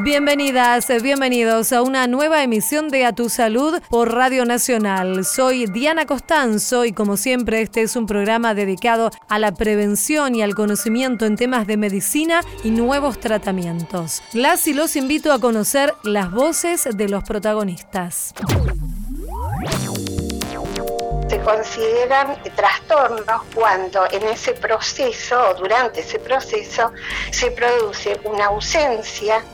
Bienvenidas, bienvenidos a una nueva emisión de A Tu Salud por Radio Nacional. Soy Diana Costanzo y como siempre este es un programa dedicado a la prevención y al conocimiento en temas de medicina y nuevos tratamientos. Las y los invito a conocer las voces de los protagonistas se consideran trastornos cuando en ese proceso o durante ese proceso se produce una ausencia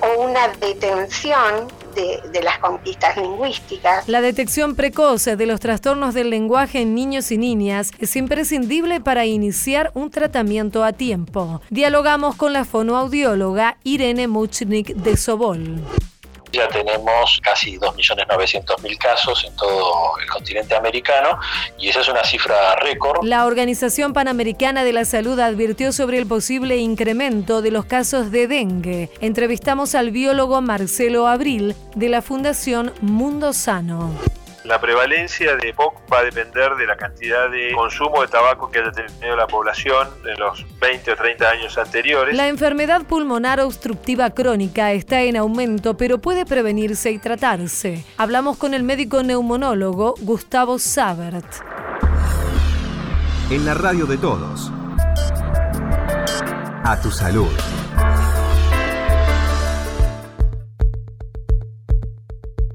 o una detención de, las conquistas lingüísticas. La detección precoz de los trastornos del lenguaje en niños y niñas es imprescindible para iniciar un tratamiento a tiempo. Dialogamos con la fonoaudióloga Irene Muchnik de Sobol. Ya tenemos casi 2.900.000 casos en todo el continente americano y esa es una cifra récord. La Organización Panamericana de la Salud advirtió sobre el posible incremento de los casos de dengue. Entrevistamos al biólogo Marcelo Abril de la Fundación Mundo Sano. La prevalencia de POC va a depender de la cantidad de consumo de tabaco que haya tenido la población en los 20 o 30 años anteriores. La enfermedad pulmonar obstructiva crónica está en aumento, pero puede prevenirse y tratarse. Hablamos con el médico neumonólogo Gustavo Sabert. En la radio de todos. A tu salud.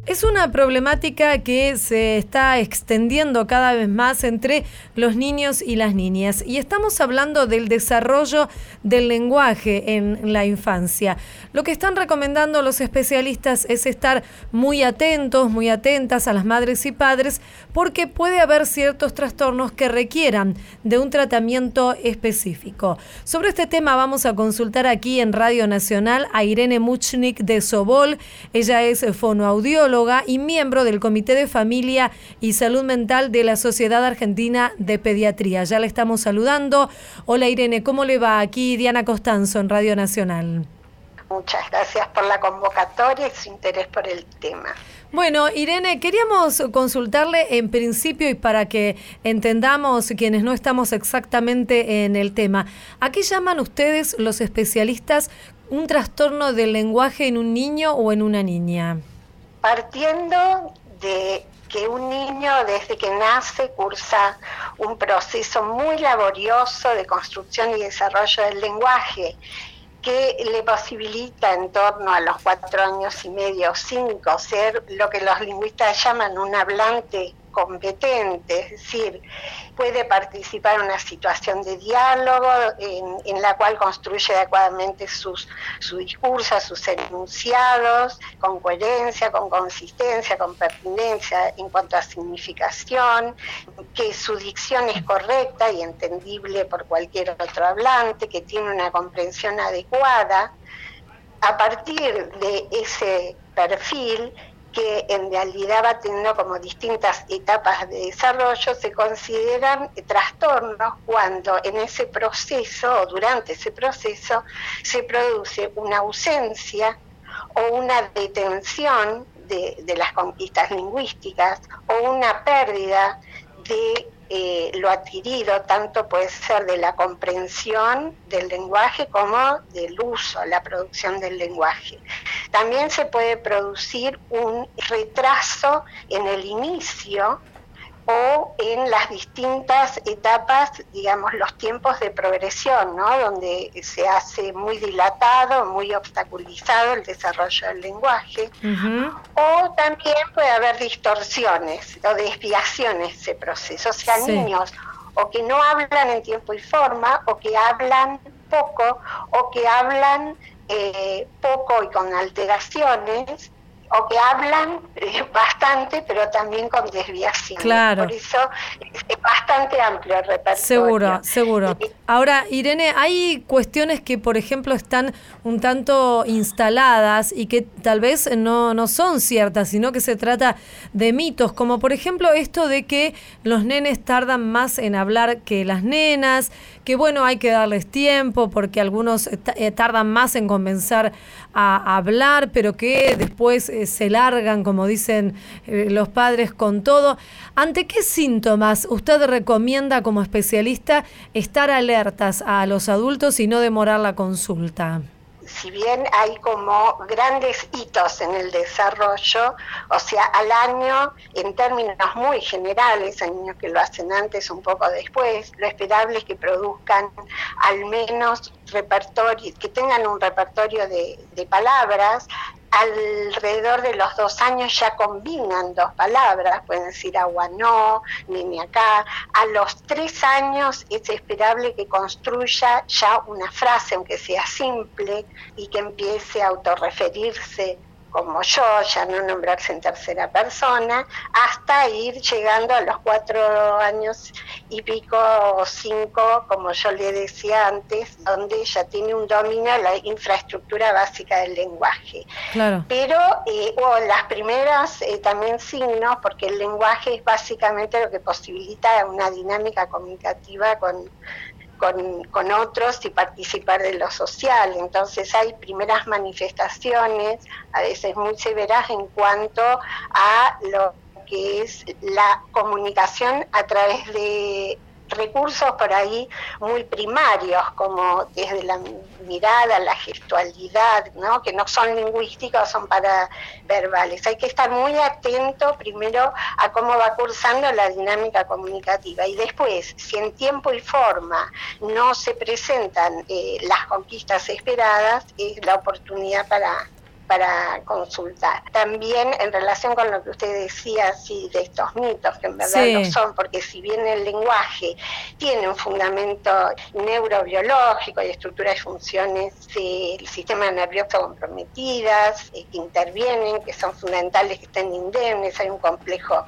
Es una problemática que se está extendiendo cada vez más entre los niños y las niñas y estamos hablando del desarrollo del lenguaje en la infancia. Lo que están recomendando los especialistas es estar muy atentos, muy atentas a las madres y padres porque puede haber ciertos trastornos que requieran de un tratamiento específico. Sobre este tema vamos a consultar aquí en Radio Nacional a Irene Muchnik de Sobol. Ella es fonoaudióloga y miembro del Comité de Familia y Salud Mental de la Sociedad Argentina de Pediatría. Ya le estamos saludando. Hola Irene, ¿cómo le va? Aquí Diana Costanzo en Radio Nacional. Muchas gracias por la convocatoria y su interés por el tema. Bueno, Irene, queríamos consultarle en principio y para que entendamos quienes no estamos exactamente en el tema, ¿a qué llaman ustedes los especialistas un trastorno del lenguaje en un niño o en una niña? Partiendo de que un niño desde que nace cursa un proceso muy laborioso de construcción y desarrollo del lenguaje que le posibilita en torno a los cuatro años y medio o cinco ser lo que los lingüistas llaman un hablante competente, es decir, puede participar en una situación de diálogo en, la cual construye adecuadamente sus, su discurso, sus enunciados, con coherencia, con consistencia, con pertinencia en cuanto a significación, que su dicción es correcta y entendible por cualquier otro hablante, que tiene una comprensión adecuada. A partir de ese perfil, que en realidad va teniendo como distintas etapas de desarrollo, se consideran trastornos cuando en ese proceso o durante ese proceso se produce una ausencia o una detención de, de las conquistas lingüísticas o una pérdida de eh, lo adquirido tanto puede ser de la comprensión del lenguaje como del uso, la producción del lenguaje. También se puede producir un retraso en el inicio o en las distintas etapas, digamos, los tiempos de progresión, ¿no? donde se hace muy dilatado, muy obstaculizado el desarrollo del lenguaje, o también puede haber distorsiones o desviaciones de ese proceso, o sea, niños o que no hablan en tiempo y forma, o que hablan poco, o que hablan eh, poco y con alteraciones, o que hablan eh, bastante, pero también con desviación. Claro. Por eso es bastante amplio el repertorio. Seguro, seguro. Ahora, Irene, hay cuestiones que, por ejemplo, están un tanto instaladas y que tal vez no, no son ciertas, sino que se trata de mitos, como por ejemplo esto de que los nenes tardan más en hablar que las nenas, que bueno, hay que darles tiempo porque algunos eh, tardan más en comenzar a hablar, pero que después eh, se largan, como dicen eh, los padres, con todo. ¿Ante qué síntomas usted recomienda como especialista estar alertas a los adultos y no demorar la consulta? Si bien hay como grandes hitos en el desarrollo, o sea, al año, en términos muy generales, hay niños que lo hacen antes, un poco después, lo esperable es que produzcan al menos repertorio, que tengan un repertorio de, de palabras alrededor de los dos años ya combinan dos palabras, pueden decir agua no, ni acá. A los tres años es esperable que construya ya una frase, aunque sea simple, y que empiece a autorreferirse como yo, ya no nombrarse en tercera persona, hasta ir llegando a los cuatro años y pico o cinco, como yo le decía antes, donde ya tiene un dominio la infraestructura básica del lenguaje. Claro. Pero, eh, o las primeras eh, también signos, porque el lenguaje es básicamente lo que posibilita una dinámica comunicativa con con, otros y participar de lo social. Entonces hay primeras manifestaciones, a veces muy severas, en cuanto a lo que es la comunicación a través de recursos por ahí muy primarios, como desde la mirada, la gestualidad, ¿no? que no son lingüísticos, son para verbales. Hay que estar muy atento primero a cómo va cursando la dinámica comunicativa y después, si en tiempo y forma no se presentan eh, las conquistas esperadas, es la oportunidad para para consultar. También en relación con lo que usted decía, sí, de estos mitos, que en verdad no son, porque si bien el lenguaje tiene un fundamento neurobiológico y estructura y funciones del sistema nervioso comprometidas, eh, que intervienen, que son fundamentales, que estén indemnes, hay un complejo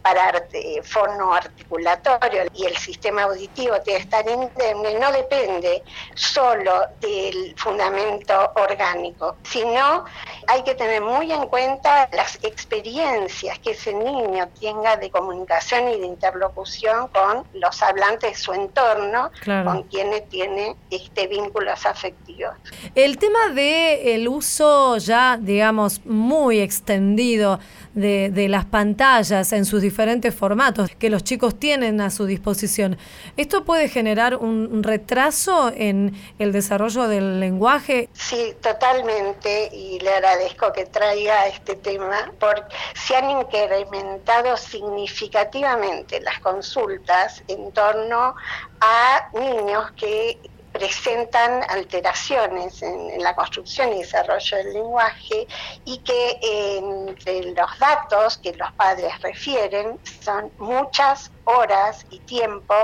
para arte, fono articulatorio y el sistema auditivo tiene que estar indemne, no depende solo del fundamento orgánico, sino hay que tener muy en cuenta las experiencias que ese niño tenga de comunicación y de interlocución con los hablantes de su entorno, con quienes tiene este vínculos afectivos. El tema de el uso ya, digamos, muy extendido de, de las pantallas en sus diferentes formatos que los chicos tienen a su disposición, ¿esto puede generar un retraso en el desarrollo del lenguaje? Sí, totalmente, y le agradezco que traiga este tema, porque se han incrementado significativamente las consultas en torno a niños que presentan alteraciones en, la construcción y desarrollo del lenguaje y que entre los datos que los padres refieren son muchas horas y tiempo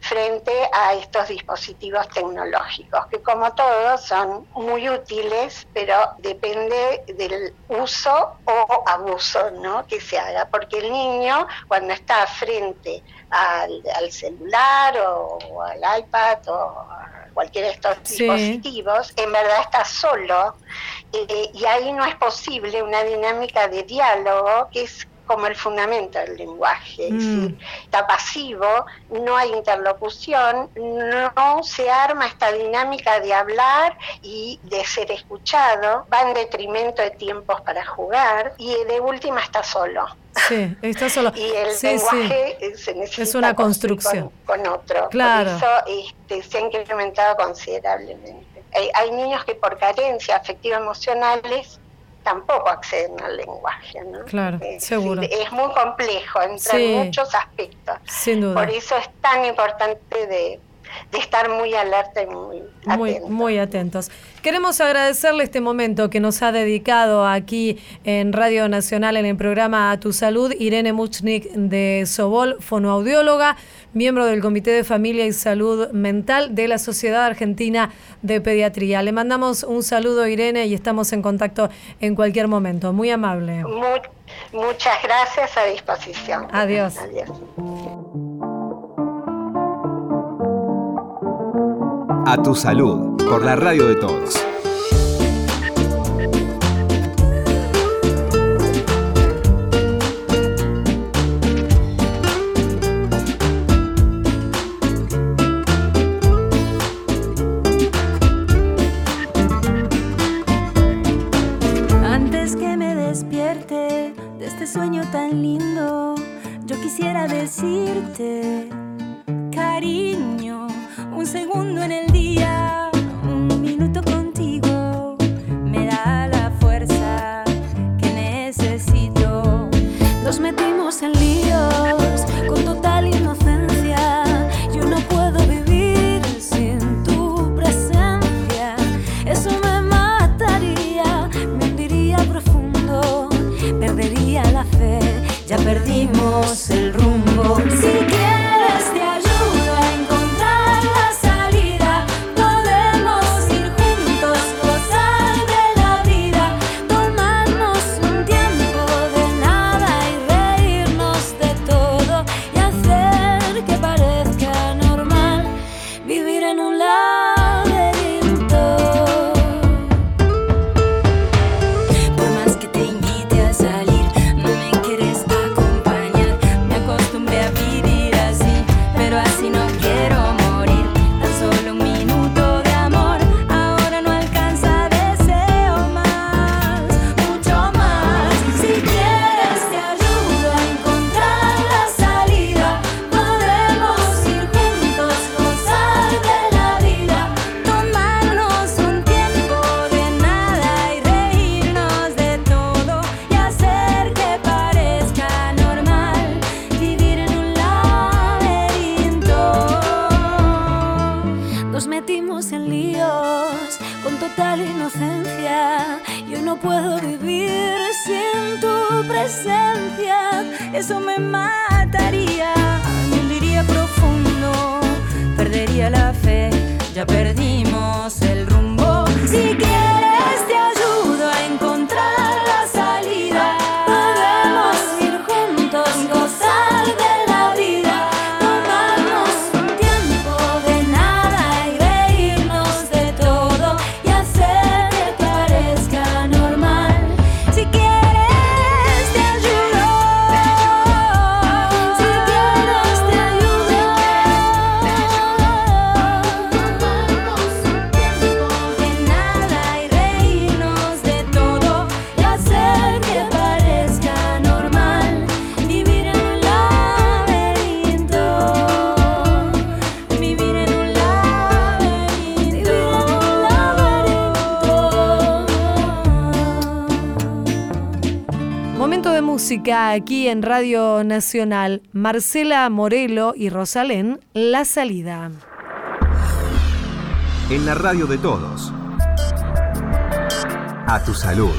frente a estos dispositivos tecnológicos, que como todos son muy útiles, pero depende del uso o abuso ¿no? que se haga, porque el niño cuando está frente al, celular o, al iPad o cualquiera de estos dispositivos, en verdad está solo eh, y ahí no es posible una dinámica de diálogo que es como el fundamento del lenguaje. Mm. está pasivo, no hay interlocución, no se arma esta dinámica de hablar y de ser escuchado, va en detrimento de tiempos para jugar y de última está solo. Sí, está solo. y el lenguaje se necesita es una construcción con, otro. Claro. Por eso este, se ha incrementado considerablemente. Hay, hay niños que por carencia afectivo-emocionales tampoco acceden al lenguaje. ¿no? Claro, seguro. Es muy complejo, entra en muchos aspectos. Sin duda. Por eso es tan importante de, estar muy alerta y muy, muy, muy atentos. Queremos agradecerle este momento que nos ha dedicado aquí en Radio Nacional en el programa A Tu Salud, Irene Muchnik de Sobol, fonoaudióloga, miembro del Comité de Familia y Salud Mental de la Sociedad Argentina de Pediatría. Le mandamos un saludo, Irene, y estamos en contacto en cualquier momento. Muy amable. muchas gracias, a disposición. Adiós. Adiós. A tu salud, por la radio de todos. Antes que me despierte de este sueño tan lindo, yo quisiera decirte, total inocencia. Yo no puedo vivir sin tu presencia, eso me mataría. Me iría profundo, perdería la fe, ya perdimos el rumbo. Si quieres música aquí en Radio Nacional. Marcela Morelo y Rosalén, La Salida. En la radio de todos. A tu salud.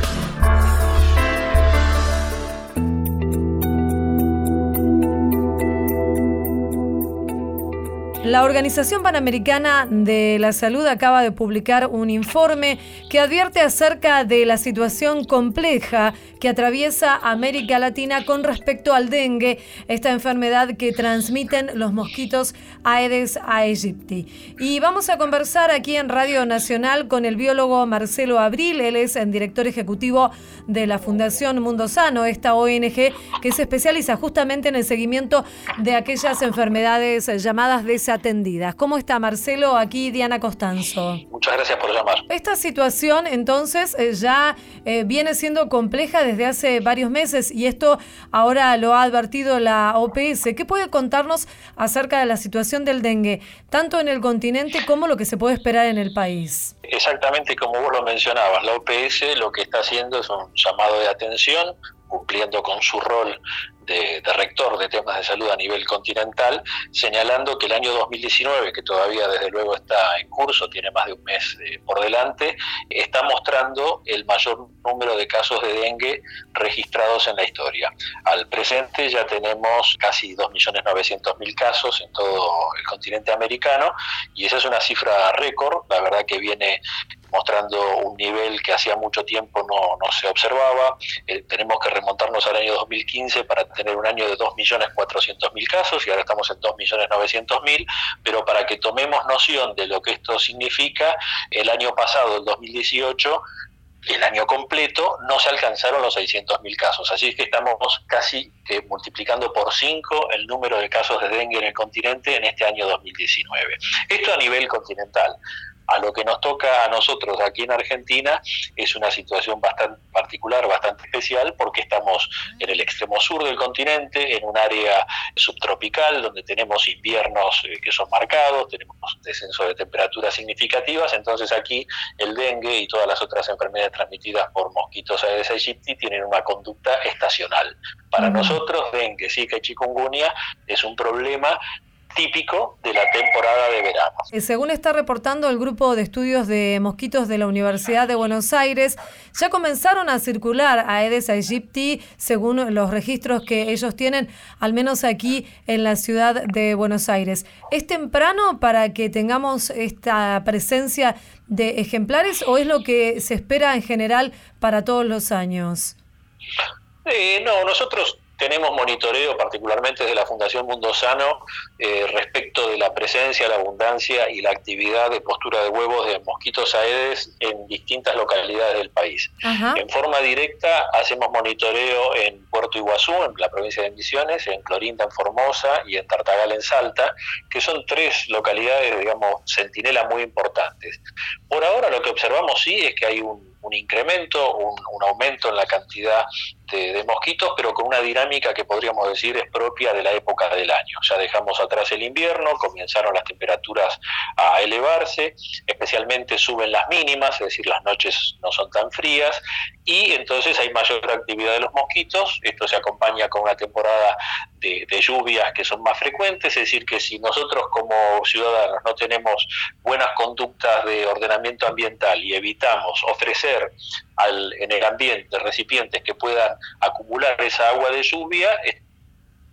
La Organización Panamericana de la Salud acaba de publicar un informe que advierte acerca de la situación compleja que atraviesa América Latina con respecto al dengue, esta enfermedad que transmiten los mosquitos Aedes aegypti. Y vamos a conversar aquí en Radio Nacional con el biólogo Marcelo Abril, él es el director ejecutivo de la Fundación Mundo Sano, esta ONG que se especializa justamente en el seguimiento de aquellas enfermedades llamadas ¿Cómo está Marcelo? Aquí Diana Costanzo. Muchas gracias por llamar. Esta situación entonces eh, ya eh, viene siendo compleja desde hace varios meses y esto ahora lo ha advertido la OPS. ¿Qué puede contarnos acerca de la situación del dengue, tanto en el continente como lo que se puede esperar en el país? Exactamente como vos lo mencionabas, la OPS lo que está haciendo es un llamado de atención, cumpliendo con su rol de, rector de temas de salud a nivel continental, señalando que el año 2019, que todavía desde luego está en curso, tiene más de un mes eh, por delante, está mostrando el mayor número de casos de dengue registrados en la historia. Al presente ya tenemos casi 2.900.000 casos en todo el continente americano y esa es una cifra récord, la verdad que viene mostrando un nivel que hacía mucho tiempo no, no se observaba. Eh, tenemos que remontarnos al año 2015 para tener un año de 2.400.000 casos y ahora estamos en 2.900.000, pero para que tomemos noción de lo que esto significa, el año pasado, el 2018, el año completo no se alcanzaron los 600.000 casos. Así es que estamos casi eh, multiplicando por 5 el número de casos de dengue en el continente en este año 2019. Esto a nivel continental. A lo que nos toca a nosotros aquí en Argentina es una situación bastante particular, bastante especial, porque estamos en el extremo sur del continente, en un área subtropical, donde tenemos inviernos eh, que son marcados, tenemos descenso de temperaturas significativas, entonces aquí el dengue y todas las otras enfermedades transmitidas por mosquitos Aedes aegypti tienen una conducta estacional. Para nosotros, dengue, zika y chikungunya es un problema típico de la temporada de verano. Eh, según está reportando el grupo de estudios de mosquitos de la Universidad de Buenos Aires, ya comenzaron a circular Aedes aegypti según los registros que ellos tienen, al menos aquí en la ciudad de Buenos Aires. ¿Es temprano para que tengamos esta presencia de ejemplares o es lo que se espera en general para todos los años? Eh, no, nosotros tenemos monitoreo, particularmente de la Fundación Mundo Sano, eh, respecto de la presencia, la abundancia y la actividad de postura de huevos de mosquitos aedes en distintas localidades del país. Ajá. En forma directa hacemos monitoreo en Puerto Iguazú, en la provincia de Misiones, en Clorinda, en Formosa y en Tartagal, en Salta, que son tres localidades, digamos, centinela muy importantes. Por ahora lo que observamos sí es que hay un un incremento, un, un, aumento en la cantidad de, de, mosquitos, pero con una dinámica que podríamos decir es propia de la época del año. Ya dejamos atrás el invierno, comenzaron las temperaturas a elevarse, especialmente suben las mínimas, es decir, las noches no son tan frías, y entonces hay mayor actividad de los mosquitos. Esto se acompaña con una temporada de, lluvias que son más frecuentes, es decir, que si nosotros como ciudadanos no tenemos buenas conductas de ordenamiento ambiental y evitamos ofrecer al, en el ambiente recipientes que puedan acumular esa agua de lluvia,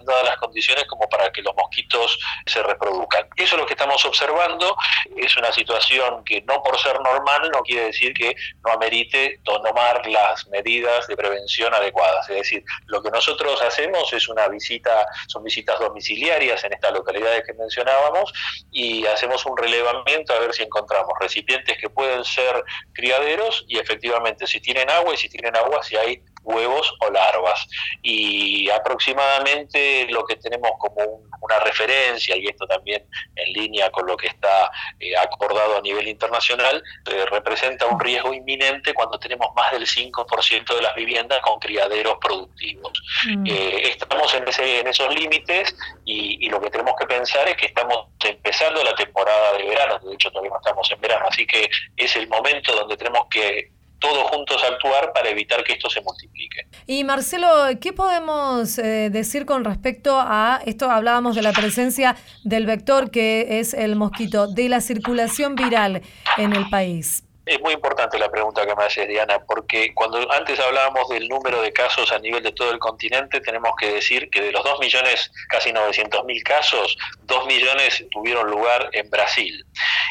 todas las condiciones como para que los mosquitos se reproduzcan. Eso es lo que estamos observando, es una situación que no por ser normal no quiere decir que no amerite tomar las medidas de prevención adecuadas. Es decir, lo que nosotros hacemos es una visita, son visitas domiciliarias en estas localidades que mencionábamos y hacemos un relevamiento a ver si encontramos recipientes que pueden ser criaderos y efectivamente si tienen agua y si tienen agua si hay huevos o larvas. Y aproximadamente lo que tenemos como una referencia, y esto también en línea con lo que está eh, acordado a nivel internacional, eh, representa un riesgo inminente cuando tenemos más del 5% de las viviendas con criaderos productivos. Mm. Eh, estamos en, ese, en esos límites y, y lo que tenemos que pensar es que estamos empezando la temporada de verano, de hecho todavía no estamos en verano, así que es el momento donde tenemos que todos juntos actuar para evitar que esto se multiplique. Y Marcelo, ¿qué podemos eh, decir con respecto a esto? Hablábamos de la presencia del vector que es el mosquito, de la circulación viral en el país. Es muy importante la pregunta que me haces, Diana, porque cuando antes hablábamos del número de casos a nivel de todo el continente, tenemos que decir que de los 2 millones, casi 900 mil casos, 2 millones tuvieron lugar en Brasil.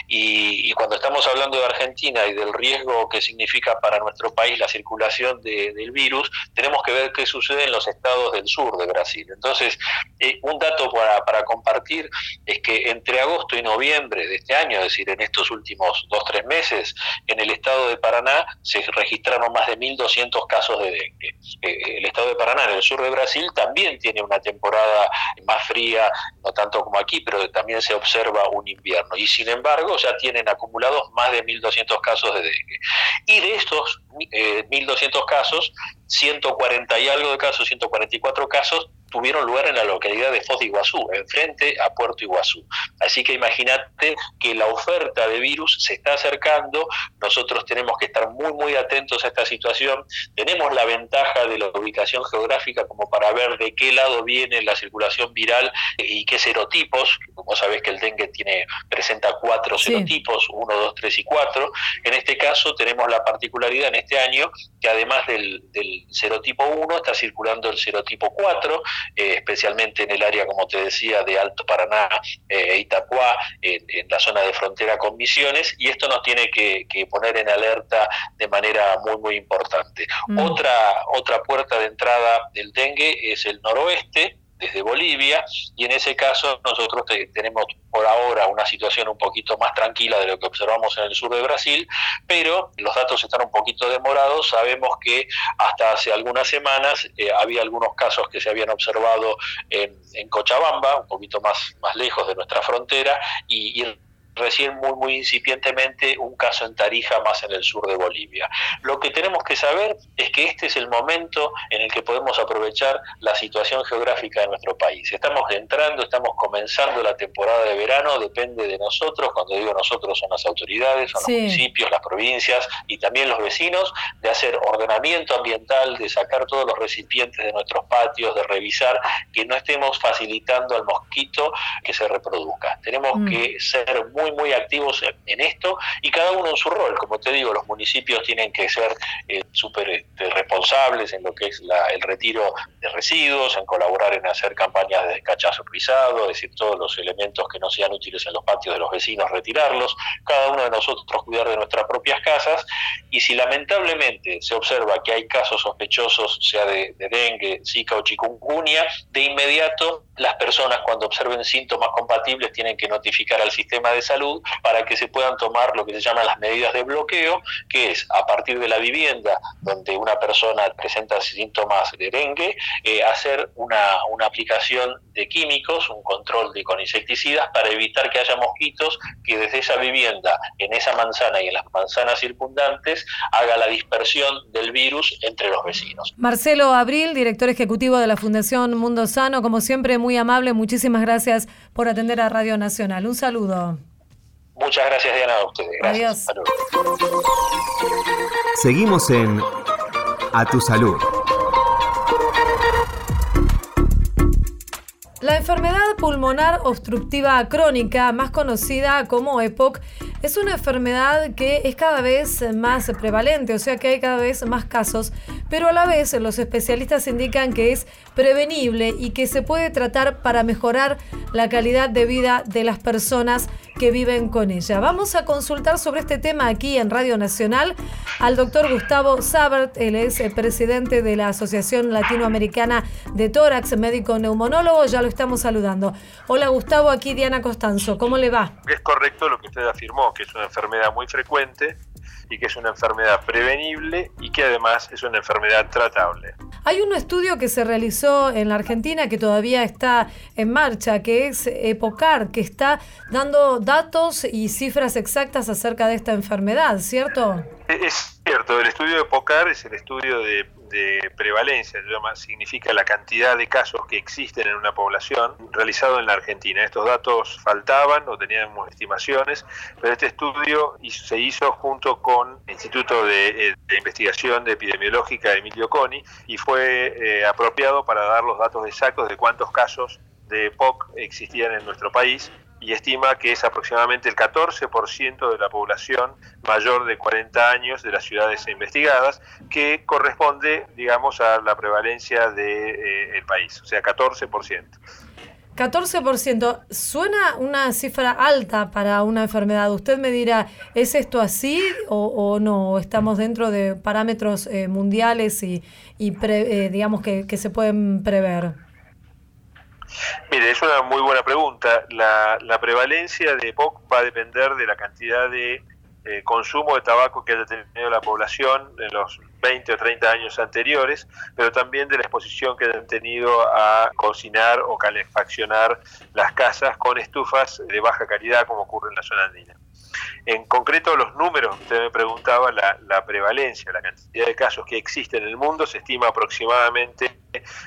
Y, cuando estamos hablando de Argentina y del riesgo que significa para nuestro país la circulación del virus, tenemos que ver qué sucede en los estados del sur de Brasil. Entonces, eh, un dato para, compartir es que entre agosto y noviembre de este año, es decir, en estos últimos 2-3 meses, en el estado de Paraná se registraron más de 1.200 casos de dengue. Eh, el estado de Paraná, en el sur de Brasil, también tiene una temporada más fría, no tanto como aquí, pero también se observa un invierno. Y sin embargo, ya tienen acumulados más de 1.200 casos de dengue. Y de estos 1.200 eh, casos, 140 y algo de casos, 144 casos, tuvieron lugar en la localidad de Foz de Iguazú, enfrente a Puerto Iguazú. Así que imagínate que la oferta de virus se está acercando, nosotros tenemos que estar muy, muy atentos a esta situación. Tenemos la ventaja de la ubicación geográfica como para ver de qué lado viene la circulación viral y qué serotipos. Como sabés que el dengue tiene, presenta cuatro serotipos, uno, dos, tres y cuatro. En este caso tenemos la particularidad en este año que además del, del serotipo 1 está circulando el serotipo 4 eh, especialmente en el área, como te decía, de Alto Paraná eh, e Itapuá, en, la zona de frontera con Misiones, y esto nos tiene que, poner en alerta de manera muy, muy importante. Mm. Otra, otra puerta de entrada del dengue es el noroeste, desde Bolivia y en ese caso nosotros tenemos por ahora una situación un poquito más tranquila de lo que observamos en el sur de Brasil, pero los datos están un poquito demorados. Sabemos que hasta hace algunas semanas eh, había algunos casos que se habían observado en, Cochabamba, un poquito más, más lejos de nuestra frontera, y, y recién muy, muy incipientemente un caso en Tarija más en el sur de Bolivia. Lo que tenemos que saber es que este es el momento en el que podemos aprovechar la situación geográfica de nuestro país. Estamos entrando, estamos comenzando la temporada de verano, depende de nosotros, cuando digo nosotros son las autoridades, son los municipios, las provincias y también los vecinos, de hacer ordenamiento ambiental, de sacar todos los recipientes de nuestros patios, de revisar que no estemos facilitando al mosquito que se reproduzca. Tenemos mm. que ser muy muy, activos en, esto y cada uno en su rol. Como te digo, los municipios tienen que ser eh, súper este, responsables en lo que es el retiro de residuos, en colaborar en hacer campañas de cachazo pisado, es decir, todos los elementos que no sean útiles en los patios de los vecinos, retirarlos. Cada uno de nosotros cuidar de nuestras propias casas y si lamentablemente se observa que hay casos sospechosos, sea de, de dengue, zika o chikungunya, de inmediato las personas cuando observen síntomas compatibles tienen que notificar al sistema de salud para que se puedan tomar lo que se llaman las medidas de bloqueo, que es a partir de la vivienda donde una persona presenta síntomas de dengue, eh, hacer una, una aplicación de químicos, un control de, con insecticidas para evitar que haya mosquitos que desde esa vivienda, en esa manzana y en las manzanas circundantes, haga la dispersión del virus entre los vecinos. Marcelo Abril, director ejecutivo de la Fundación Mundo Sano, como siempre, muy amable. Muchísimas gracias por atender a Radio Nacional. Un saludo. Muchas gracias, Diana, a ustedes. Gracias. Seguimos en A tu salud. La enfermedad pulmonar obstructiva crónica, más conocida como EPOC, es una enfermedad que es cada vez más prevalente, o sea que hay cada vez más casos, pero a la vez los especialistas indican que es prevenible y que se puede tratar para mejorar la calidad de vida de las personas que viven con ella. Vamos a consultar sobre este tema aquí en Radio Nacional al doctor Gustavo Sabert, él es el presidente de la Asociación Latinoamericana de Tórax, médico neumonólogo, ya lo estamos saludando. Hola Gustavo, aquí Diana Costanzo, ¿cómo le va? Es correcto lo que usted afirmó, que es una enfermedad muy frecuente y que es una enfermedad prevenible y que además es una enfermedad tratable. Hay un estudio que se realizó en la Argentina que todavía está en marcha, que es EPOCAR, que está dando datos y cifras exactas acerca de esta enfermedad, ¿cierto? Es cierto, el estudio de POCAR es el estudio de, prevalencia, significa la cantidad de casos que existen en una población realizado en la Argentina. Estos datos faltaban o teníamos estimaciones, pero este estudio se hizo junto con el Instituto de, eh, Investigación de Epidemiológica de Emilio Coni y fue eh, apropiado para dar los datos exactos de cuántos casos de POC existían en nuestro país y estima que es aproximadamente el 14% de la población mayor de 40 años de las ciudades investigadas, que corresponde, digamos, a la prevalencia del eh, país, o sea, 14%. 14%, suena una cifra alta para una enfermedad. Usted me dirá, ¿es esto así o, no? ¿Estamos dentro de parámetros eh, mundiales y, eh, digamos que, que se pueden prever? Mire, es una muy buena pregunta. La, prevalencia de POC va a depender de la cantidad de eh, consumo de tabaco que haya tenido la población en los 20 o 30 años anteriores, pero también de la exposición que hayan tenido a cocinar o calefaccionar las casas con estufas de baja calidad como ocurre en la zona andina. En concreto, los números, usted me preguntaba, la, la, prevalencia, la cantidad de casos que existen en el mundo se estima aproximadamente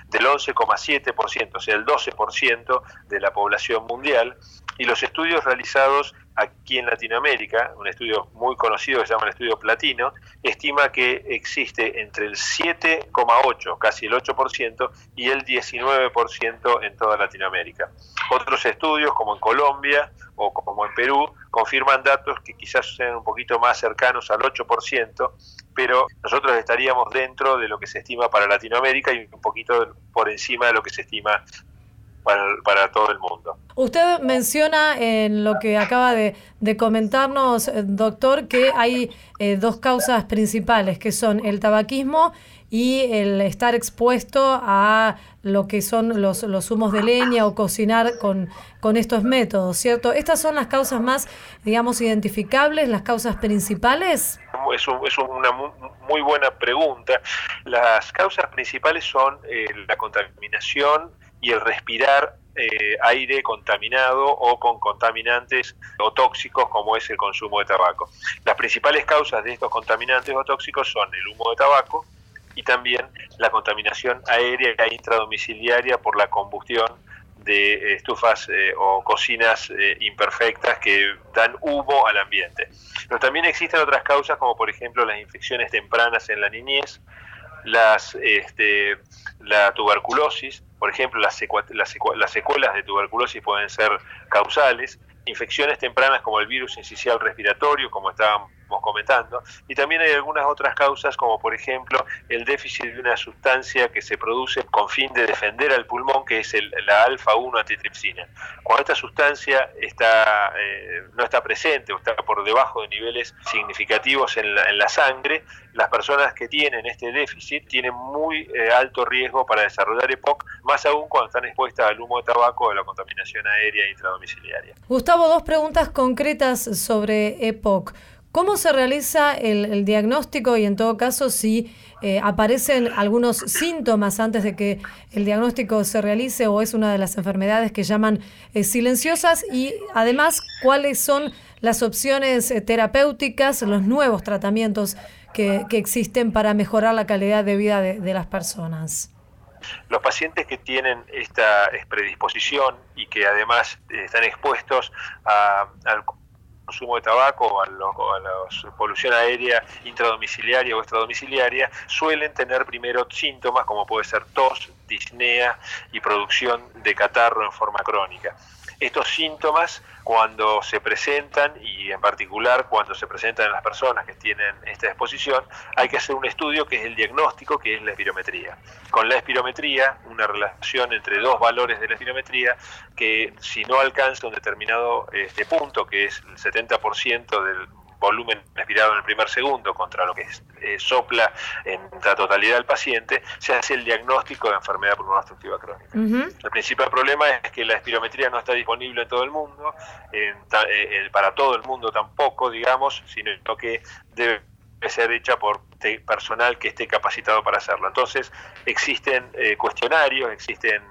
del 11,7%, o sea, el 12% de la población mundial, y los estudios realizados aquí en Latinoamérica, un estudio muy conocido que se llama el estudio Platino, estima que existe entre el 7,8, casi el 8%, y el 19% en toda Latinoamérica. Otros estudios, como en Colombia o como en Perú, confirman datos que quizás sean un poquito más cercanos al 8%, pero nosotros estaríamos dentro de lo que se estima para Latinoamérica y un poquito por encima de lo que se estima para, todo el mundo. Usted menciona en lo que acaba de, comentarnos, eh, doctor, que hay eh, dos causas principales, que son el tabaquismo y el estar expuesto a lo que son los, los humos de leña o cocinar con, con estos métodos, ¿cierto? ¿Estas son las causas más, digamos, identificables, las causas principales? Es, es una muy buena pregunta. Las causas principales son eh, la contaminación, y el respirar eh, aire contaminado o con contaminantes o tóxicos como es el consumo de tabaco. Las principales causas de estos contaminantes o tóxicos son el humo de tabaco y también la contaminación aérea intradomiciliaria por la combustión de estufas eh, o cocinas eh, imperfectas que dan humo al ambiente. Pero también existen otras causas como por ejemplo las infecciones tempranas en la niñez, las, este, la tuberculosis, por ejemplo, las, las, secuelas de tuberculosis pueden ser causales, infecciones tempranas como el virus incisional respiratorio, como estábamos comentando, y también hay algunas otras causas como por ejemplo el déficit de una sustancia que se produce con fin de defender al pulmón, que es la alfa-1 antitripsina. Cuando esta sustancia está, eh, no está presente o está por debajo de niveles significativos en la, sangre, las personas que tienen este déficit tienen muy eh, alto riesgo para desarrollar EPOC, más aún cuando están expuestas al humo de tabaco o a la contaminación aérea intradomiciliaria. Gustavo, dos preguntas concretas sobre EPOC. ¿Cómo se realiza el, diagnóstico y en todo caso si eh, aparecen algunos síntomas antes de que el diagnóstico se realice o es una de las enfermedades que llaman eh, silenciosas y además cuáles son las opciones eh, terapéuticas, los nuevos tratamientos que, existen para mejorar la calidad de vida de, las personas? Los pacientes que tienen esta predisposición y que además están expuestos a, al consumo de tabaco o a, la polución aérea intradomiciliaria o extradomiciliaria, suelen tener primero síntomas como puede ser tos, disnea y producción de catarro en forma crónica. Estos síntomas, cuando se presentan, y en particular cuando se presentan en las personas que tienen esta exposición, hay que hacer un estudio que es el diagnóstico, que es la espirometría. Con la espirometría, una relación entre dos valores de la espirometría, que si no alcanza un determinado este punto, que es el 70% del volumen respirado en el primer segundo contra lo que eh, sopla en la totalidad del paciente, se hace el diagnóstico de enfermedad pulmonar obstructiva crónica. El principal problema es que la espirometría no está disponible en todo el mundo, eh, eh, para todo el mundo tampoco, digamos, sino que debe ser hecha por personal que esté capacitado para hacerlo. Entonces, existen cuestionarios, existen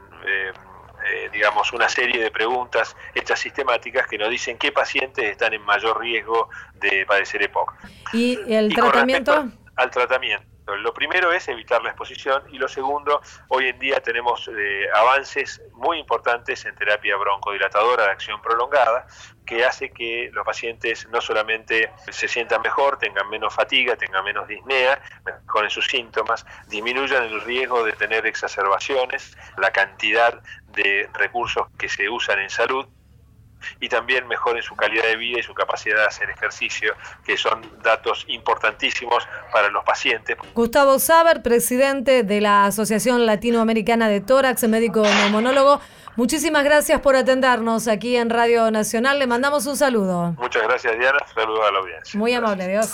eh, digamos, una serie de preguntas hechas sistemáticas que nos dicen qué pacientes están en mayor riesgo de padecer EPOC. ¿Y el tratamiento? Al tratamiento. Lo primero es evitar la exposición y lo segundo, hoy en día tenemos eh, avances muy importantes en terapia broncodilatadora de acción prolongada que hace que los pacientes no solamente se sientan mejor, tengan menos fatiga, tengan menos disnea, mejoren sus síntomas, disminuyan el riesgo de tener exacerbaciones, la cantidad de recursos que se usan en salud y también mejoren su calidad de vida y su capacidad de hacer ejercicio, que son datos importantísimos para los pacientes. Gustavo Saber, presidente de la Asociación Latinoamericana de Tórax, médico neumonólogo, muchísimas gracias por atendernos aquí en Radio Nacional. Le mandamos un saludo. Muchas gracias, Diana. Saludos a la audiencia. Muy amable, adiós.